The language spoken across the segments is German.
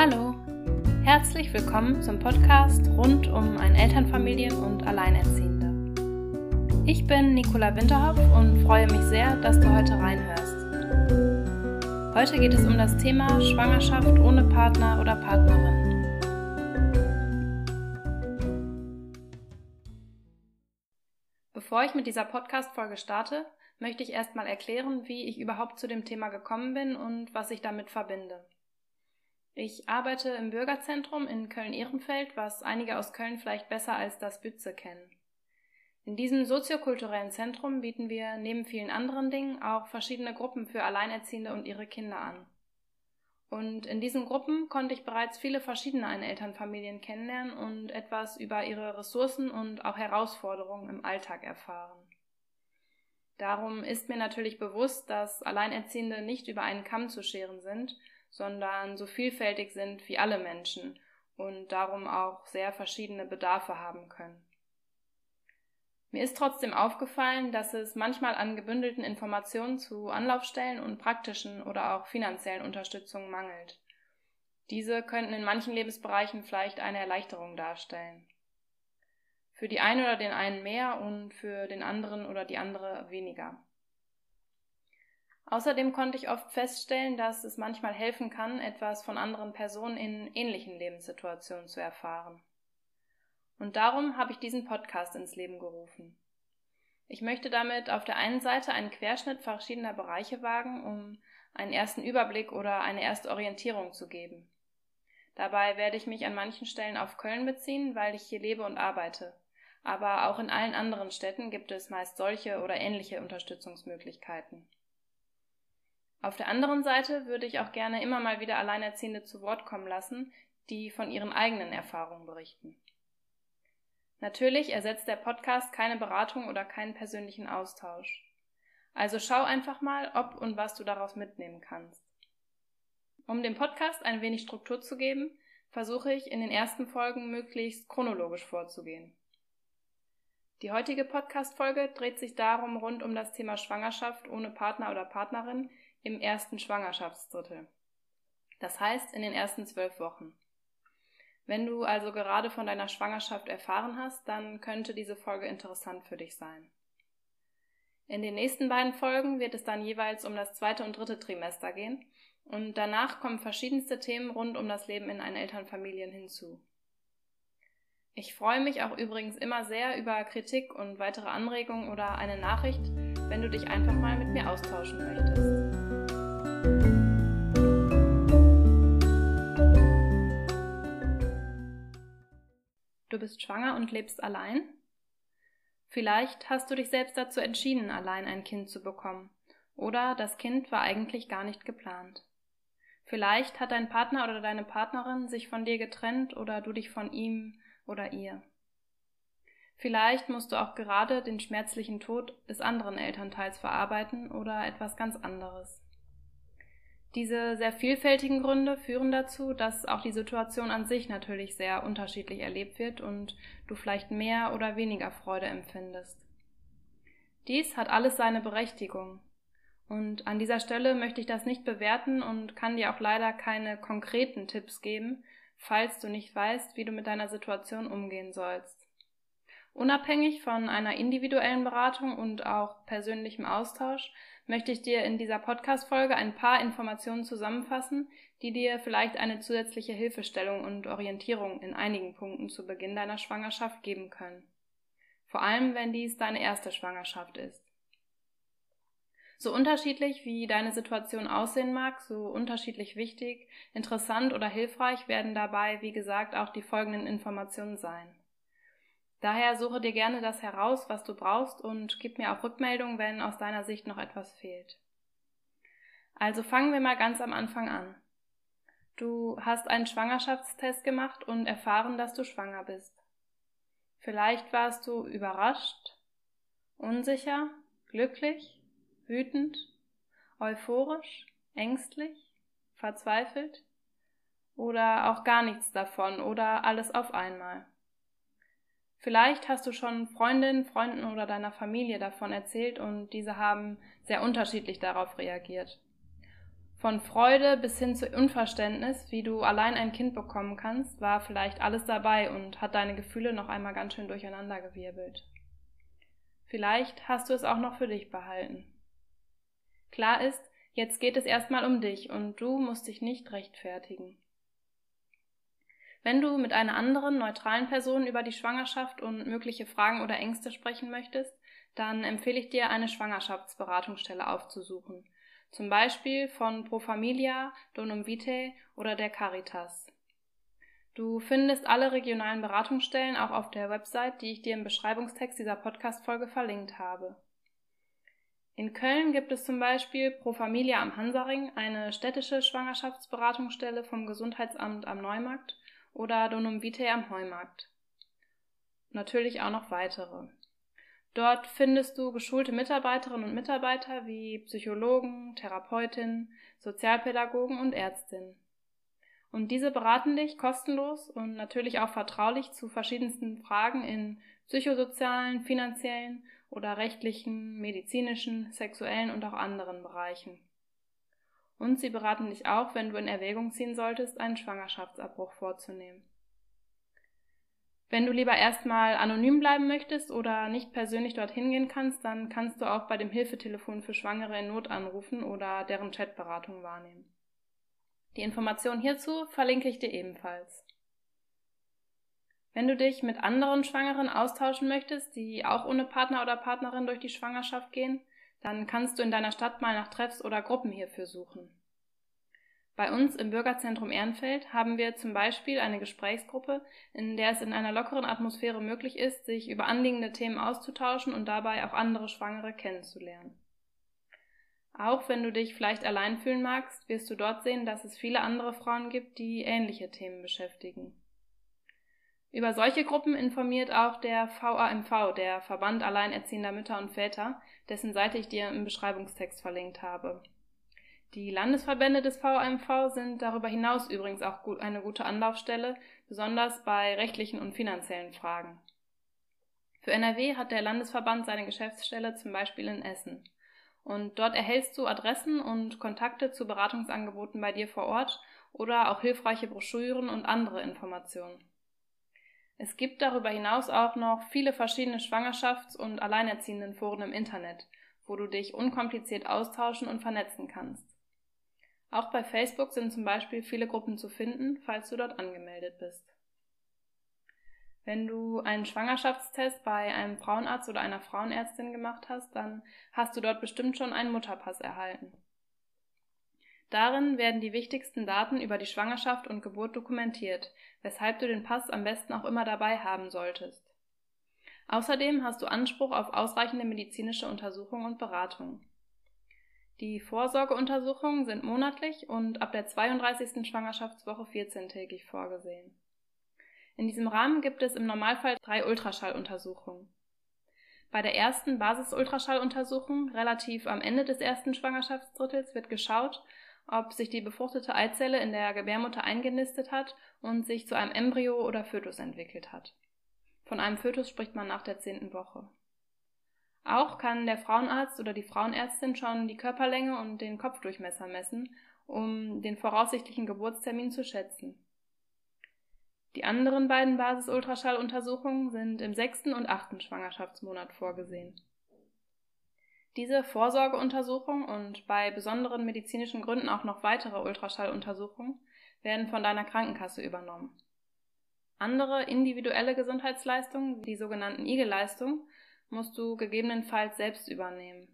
Hallo, herzlich willkommen zum Podcast rund um ein Elternfamilien- und Alleinerziehende. Ich bin Nicola Winterhoff und freue mich sehr, dass du heute reinhörst. Heute geht es um das Thema Schwangerschaft ohne Partner oder Partnerin. Bevor ich mit dieser Podcast-Folge starte, möchte ich erstmal erklären, wie ich überhaupt zu dem Thema gekommen bin und was ich damit verbinde. Ich arbeite im Bürgerzentrum in Köln-Ehrenfeld, was einige aus Köln vielleicht besser als das Bütze kennen. In diesem soziokulturellen Zentrum bieten wir neben vielen anderen Dingen auch verschiedene Gruppen für Alleinerziehende und ihre Kinder an. Und in diesen Gruppen konnte ich bereits viele verschiedene Einelternfamilien kennenlernen und etwas über ihre Ressourcen und auch Herausforderungen im Alltag erfahren. Darum ist mir natürlich bewusst, dass Alleinerziehende nicht über einen Kamm zu scheren sind sondern so vielfältig sind wie alle Menschen und darum auch sehr verschiedene Bedarfe haben können. Mir ist trotzdem aufgefallen, dass es manchmal an gebündelten Informationen zu Anlaufstellen und praktischen oder auch finanziellen Unterstützungen mangelt. Diese könnten in manchen Lebensbereichen vielleicht eine Erleichterung darstellen. Für die einen oder den einen mehr und für den anderen oder die andere weniger. Außerdem konnte ich oft feststellen, dass es manchmal helfen kann, etwas von anderen Personen in ähnlichen Lebenssituationen zu erfahren. Und darum habe ich diesen Podcast ins Leben gerufen. Ich möchte damit auf der einen Seite einen Querschnitt verschiedener Bereiche wagen, um einen ersten Überblick oder eine erste Orientierung zu geben. Dabei werde ich mich an manchen Stellen auf Köln beziehen, weil ich hier lebe und arbeite. Aber auch in allen anderen Städten gibt es meist solche oder ähnliche Unterstützungsmöglichkeiten. Auf der anderen Seite würde ich auch gerne immer mal wieder Alleinerziehende zu Wort kommen lassen, die von ihren eigenen Erfahrungen berichten. Natürlich ersetzt der Podcast keine Beratung oder keinen persönlichen Austausch. Also schau einfach mal, ob und was du daraus mitnehmen kannst. Um dem Podcast ein wenig Struktur zu geben, versuche ich in den ersten Folgen möglichst chronologisch vorzugehen. Die heutige Podcast-Folge dreht sich darum rund um das Thema Schwangerschaft ohne Partner oder Partnerin, im ersten Schwangerschaftsdrittel. Das heißt in den ersten zwölf Wochen. Wenn du also gerade von deiner Schwangerschaft erfahren hast, dann könnte diese Folge interessant für dich sein. In den nächsten beiden Folgen wird es dann jeweils um das zweite und dritte Trimester gehen und danach kommen verschiedenste Themen rund um das Leben in Elternfamilien hinzu. Ich freue mich auch übrigens immer sehr über Kritik und weitere Anregungen oder eine Nachricht, wenn du dich einfach mal mit mir austauschen möchtest. Du bist schwanger und lebst allein? Vielleicht hast du dich selbst dazu entschieden, allein ein Kind zu bekommen, oder das Kind war eigentlich gar nicht geplant. Vielleicht hat dein Partner oder deine Partnerin sich von dir getrennt oder du dich von ihm oder ihr. Vielleicht musst du auch gerade den schmerzlichen Tod des anderen Elternteils verarbeiten oder etwas ganz anderes. Diese sehr vielfältigen Gründe führen dazu, dass auch die Situation an sich natürlich sehr unterschiedlich erlebt wird und du vielleicht mehr oder weniger Freude empfindest. Dies hat alles seine Berechtigung. Und an dieser Stelle möchte ich das nicht bewerten und kann dir auch leider keine konkreten Tipps geben, falls du nicht weißt, wie du mit deiner Situation umgehen sollst. Unabhängig von einer individuellen Beratung und auch persönlichem Austausch möchte ich dir in dieser Podcast-Folge ein paar Informationen zusammenfassen, die dir vielleicht eine zusätzliche Hilfestellung und Orientierung in einigen Punkten zu Beginn deiner Schwangerschaft geben können. Vor allem, wenn dies deine erste Schwangerschaft ist. So unterschiedlich wie deine Situation aussehen mag, so unterschiedlich wichtig, interessant oder hilfreich werden dabei, wie gesagt, auch die folgenden Informationen sein. Daher suche dir gerne das heraus, was du brauchst und gib mir auch Rückmeldung, wenn aus deiner Sicht noch etwas fehlt. Also fangen wir mal ganz am Anfang an. Du hast einen Schwangerschaftstest gemacht und erfahren, dass du schwanger bist. Vielleicht warst du überrascht, unsicher, glücklich, wütend, euphorisch, ängstlich, verzweifelt oder auch gar nichts davon oder alles auf einmal. Vielleicht hast du schon Freundinnen, Freunden oder deiner Familie davon erzählt und diese haben sehr unterschiedlich darauf reagiert. Von Freude bis hin zu Unverständnis, wie du allein ein Kind bekommen kannst, war vielleicht alles dabei und hat deine Gefühle noch einmal ganz schön durcheinandergewirbelt. Vielleicht hast du es auch noch für dich behalten. Klar ist, jetzt geht es erstmal um dich und du musst dich nicht rechtfertigen. Wenn du mit einer anderen, neutralen Person über die Schwangerschaft und mögliche Fragen oder Ängste sprechen möchtest, dann empfehle ich dir, eine Schwangerschaftsberatungsstelle aufzusuchen. Zum Beispiel von Pro Familia, Donum Vitae oder der Caritas. Du findest alle regionalen Beratungsstellen auch auf der Website, die ich dir im Beschreibungstext dieser Podcast-Folge verlinkt habe. In Köln gibt es zum Beispiel Pro Familia am Hansaring, eine städtische Schwangerschaftsberatungsstelle vom Gesundheitsamt am Neumarkt oder Donum Vitae am Heumarkt. Natürlich auch noch weitere. Dort findest du geschulte Mitarbeiterinnen und Mitarbeiter wie Psychologen, Therapeutinnen, Sozialpädagogen und Ärztinnen. Und diese beraten dich kostenlos und natürlich auch vertraulich zu verschiedensten Fragen in psychosozialen, finanziellen oder rechtlichen, medizinischen, sexuellen und auch anderen Bereichen. Und sie beraten dich auch, wenn du in Erwägung ziehen solltest, einen Schwangerschaftsabbruch vorzunehmen. Wenn du lieber erstmal anonym bleiben möchtest oder nicht persönlich dorthin gehen kannst, dann kannst du auch bei dem Hilfetelefon für Schwangere in Not anrufen oder deren Chatberatung wahrnehmen. Die Information hierzu verlinke ich dir ebenfalls. Wenn du dich mit anderen Schwangeren austauschen möchtest, die auch ohne Partner oder Partnerin durch die Schwangerschaft gehen, dann kannst du in deiner Stadt mal nach Treffs oder Gruppen hierfür suchen. Bei uns im Bürgerzentrum Ehrenfeld haben wir zum Beispiel eine Gesprächsgruppe, in der es in einer lockeren Atmosphäre möglich ist, sich über anliegende Themen auszutauschen und dabei auch andere Schwangere kennenzulernen. Auch wenn du dich vielleicht allein fühlen magst, wirst du dort sehen, dass es viele andere Frauen gibt, die ähnliche Themen beschäftigen. Über solche Gruppen informiert auch der VAMV, der Verband Alleinerziehender Mütter und Väter, dessen Seite ich dir im Beschreibungstext verlinkt habe. Die Landesverbände des VAMV sind darüber hinaus übrigens auch eine gute Anlaufstelle, besonders bei rechtlichen und finanziellen Fragen. Für NRW hat der Landesverband seine Geschäftsstelle zum Beispiel in Essen. Und dort erhältst du Adressen und Kontakte zu Beratungsangeboten bei dir vor Ort oder auch hilfreiche Broschüren und andere Informationen. Es gibt darüber hinaus auch noch viele verschiedene Schwangerschafts- und Alleinerziehendenforen im Internet, wo du dich unkompliziert austauschen und vernetzen kannst. Auch bei Facebook sind zum Beispiel viele Gruppen zu finden, falls du dort angemeldet bist. Wenn du einen Schwangerschaftstest bei einem Frauenarzt oder einer Frauenärztin gemacht hast, dann hast du dort bestimmt schon einen Mutterpass erhalten. Darin werden die wichtigsten Daten über die Schwangerschaft und Geburt dokumentiert, weshalb du den Pass am besten auch immer dabei haben solltest. Außerdem hast du Anspruch auf ausreichende medizinische Untersuchung und Beratung. Die Vorsorgeuntersuchungen sind monatlich und ab der 32. Schwangerschaftswoche 14-tägig vorgesehen. In diesem Rahmen gibt es im Normalfall drei Ultraschalluntersuchungen. Bei der ersten Basis-Ultraschalluntersuchung, relativ am Ende des ersten Schwangerschaftsdrittels, wird geschaut, ob sich die befruchtete Eizelle in der Gebärmutter eingenistet hat und sich zu einem Embryo oder Fötus entwickelt hat. Von einem Fötus spricht man nach der zehnten Woche. Auch kann der Frauenarzt oder die Frauenärztin schon die Körperlänge und den Kopfdurchmesser messen, um den voraussichtlichen Geburtstermin zu schätzen. Die anderen beiden Basis-Ultraschalluntersuchungen sind im sechsten und achten Schwangerschaftsmonat vorgesehen. Diese Vorsorgeuntersuchung und bei besonderen medizinischen Gründen auch noch weitere Ultraschalluntersuchungen werden von deiner Krankenkasse übernommen. Andere individuelle Gesundheitsleistungen, die sogenannten IG-Leistungen, musst du gegebenenfalls selbst übernehmen.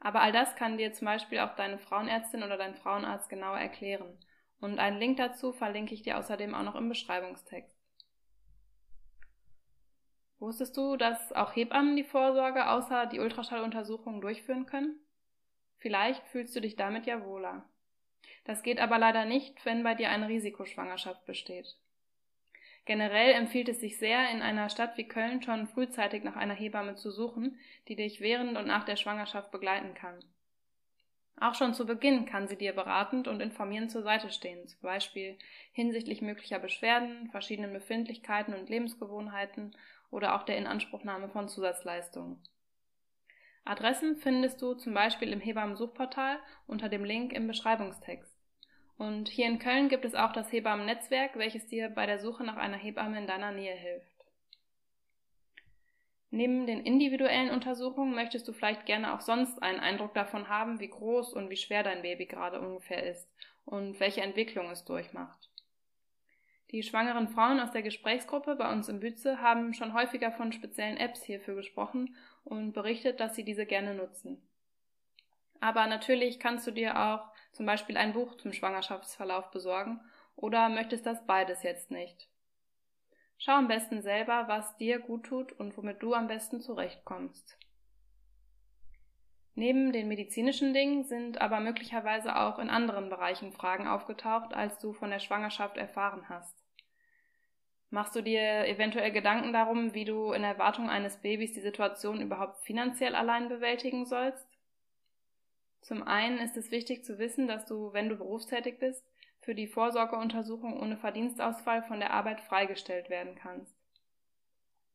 Aber all das kann dir zum Beispiel auch deine Frauenärztin oder dein Frauenarzt genauer erklären. Und einen Link dazu verlinke ich dir außerdem auch noch im Beschreibungstext. Wusstest du, dass auch Hebammen die Vorsorge außer die Ultraschalluntersuchungen durchführen können? Vielleicht fühlst du dich damit ja wohler. Das geht aber leider nicht, wenn bei dir eine Risikoschwangerschaft besteht. Generell empfiehlt es sich sehr, in einer Stadt wie Köln schon frühzeitig nach einer Hebamme zu suchen, die dich während und nach der Schwangerschaft begleiten kann. Auch schon zu Beginn kann sie dir beratend und informierend zur Seite stehen, zum Beispiel hinsichtlich möglicher Beschwerden, verschiedenen Befindlichkeiten und Lebensgewohnheiten oder auch der Inanspruchnahme von Zusatzleistungen. Adressen findest du zum Beispiel im Hebammen-Suchportal unter dem Link im Beschreibungstext. Und hier in Köln gibt es auch das Hebammen-Netzwerk, welches dir bei der Suche nach einer Hebamme in deiner Nähe hilft. Neben den individuellen Untersuchungen möchtest du vielleicht gerne auch sonst einen Eindruck davon haben, wie groß und wie schwer dein Baby gerade ungefähr ist und welche Entwicklung es durchmacht. Die schwangeren Frauen aus der Gesprächsgruppe bei uns im Bütze haben schon häufiger von speziellen Apps hierfür gesprochen und berichtet, dass sie diese gerne nutzen. Aber natürlich kannst du dir auch zum Beispiel ein Buch zum Schwangerschaftsverlauf besorgen oder möchtest das beides jetzt nicht. Schau am besten selber, was dir gut tut und womit du am besten zurechtkommst. Neben den medizinischen Dingen sind aber möglicherweise auch in anderen Bereichen Fragen aufgetaucht, als du von der Schwangerschaft erfahren hast. Machst du dir eventuell Gedanken darum, wie du in Erwartung eines Babys die Situation überhaupt finanziell allein bewältigen sollst? Zum einen ist es wichtig zu wissen, dass du, wenn du berufstätig bist, für die Vorsorgeuntersuchung ohne Verdienstausfall von der Arbeit freigestellt werden kannst.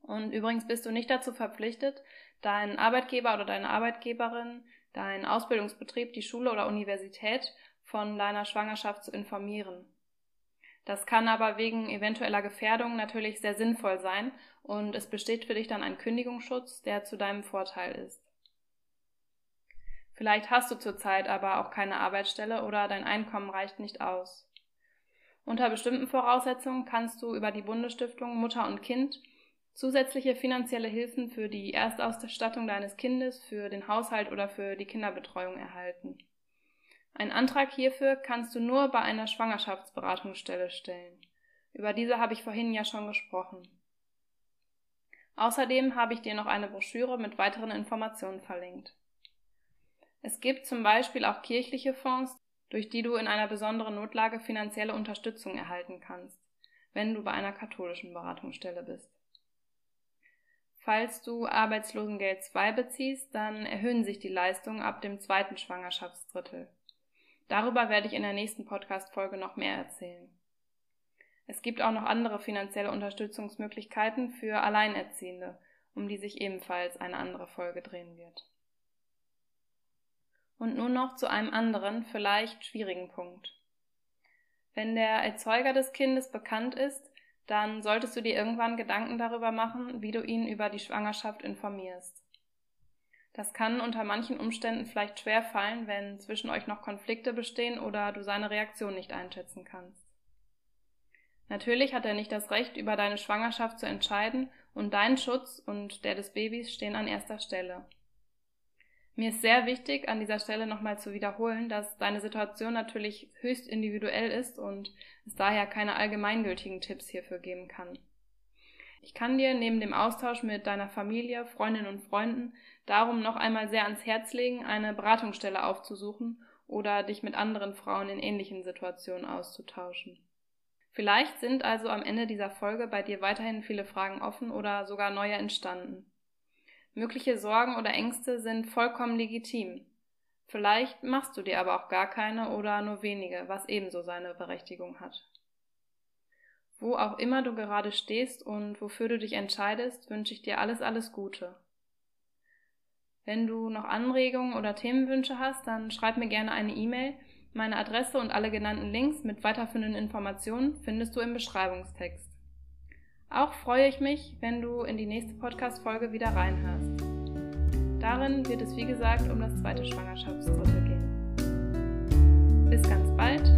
Und übrigens bist du nicht dazu verpflichtet, deinen Arbeitgeber oder deine Arbeitgeberin, deinen Ausbildungsbetrieb, die Schule oder Universität von deiner Schwangerschaft zu informieren. Das kann aber wegen eventueller Gefährdung natürlich sehr sinnvoll sein und es besteht für dich dann ein Kündigungsschutz, der zu deinem Vorteil ist. Vielleicht hast du zurzeit aber auch keine Arbeitsstelle oder dein Einkommen reicht nicht aus. Unter bestimmten Voraussetzungen kannst du über die Bundesstiftung Mutter und Kind zusätzliche finanzielle Hilfen für die Erstausstattung deines Kindes, für den Haushalt oder für die Kinderbetreuung erhalten. Ein Antrag hierfür kannst du nur bei einer Schwangerschaftsberatungsstelle stellen. Über diese habe ich vorhin ja schon gesprochen. Außerdem habe ich dir noch eine Broschüre mit weiteren Informationen verlinkt. Es gibt zum Beispiel auch kirchliche Fonds, durch die du in einer besonderen Notlage finanzielle Unterstützung erhalten kannst, wenn du bei einer katholischen Beratungsstelle bist. Falls du Arbeitslosengeld 2 beziehst, dann erhöhen sich die Leistungen ab dem zweiten Schwangerschaftsdrittel. Darüber werde ich in der nächsten Podcast-Folge noch mehr erzählen. Es gibt auch noch andere finanzielle Unterstützungsmöglichkeiten für Alleinerziehende, um die sich ebenfalls eine andere Folge drehen wird. Und nun noch zu einem anderen, vielleicht schwierigen Punkt. Wenn der Erzeuger des Kindes bekannt ist, dann solltest du dir irgendwann Gedanken darüber machen, wie du ihn über die Schwangerschaft informierst. Das kann unter manchen Umständen vielleicht schwer fallen, wenn zwischen euch noch Konflikte bestehen oder du seine Reaktion nicht einschätzen kannst. Natürlich hat er nicht das Recht, über deine Schwangerschaft zu entscheiden und dein Schutz und der des Babys stehen an erster Stelle. Mir ist sehr wichtig, an dieser Stelle nochmal zu wiederholen, dass deine Situation natürlich höchst individuell ist und es daher keine allgemeingültigen Tipps hierfür geben kann. Ich kann dir neben dem Austausch mit deiner Familie, Freundinnen und Freunden darum noch einmal sehr ans Herz legen, eine Beratungsstelle aufzusuchen oder dich mit anderen Frauen in ähnlichen Situationen auszutauschen. Vielleicht sind also am Ende dieser Folge bei dir weiterhin viele Fragen offen oder sogar neue entstanden. Mögliche Sorgen oder Ängste sind vollkommen legitim. Vielleicht machst du dir aber auch gar keine oder nur wenige, was ebenso seine Berechtigung hat. Wo auch immer du gerade stehst und wofür du dich entscheidest, wünsche ich dir alles, alles Gute. Wenn du noch Anregungen oder Themenwünsche hast, dann schreib mir gerne eine E-Mail. Meine Adresse und alle genannten Links mit weiterführenden Informationen findest du im Beschreibungstext. Auch freue ich mich, wenn du in die nächste Podcast-Folge wieder reinhörst. Darin wird es wie gesagt um das zweite Schwangerschaftsdrittel gehen. Bis ganz bald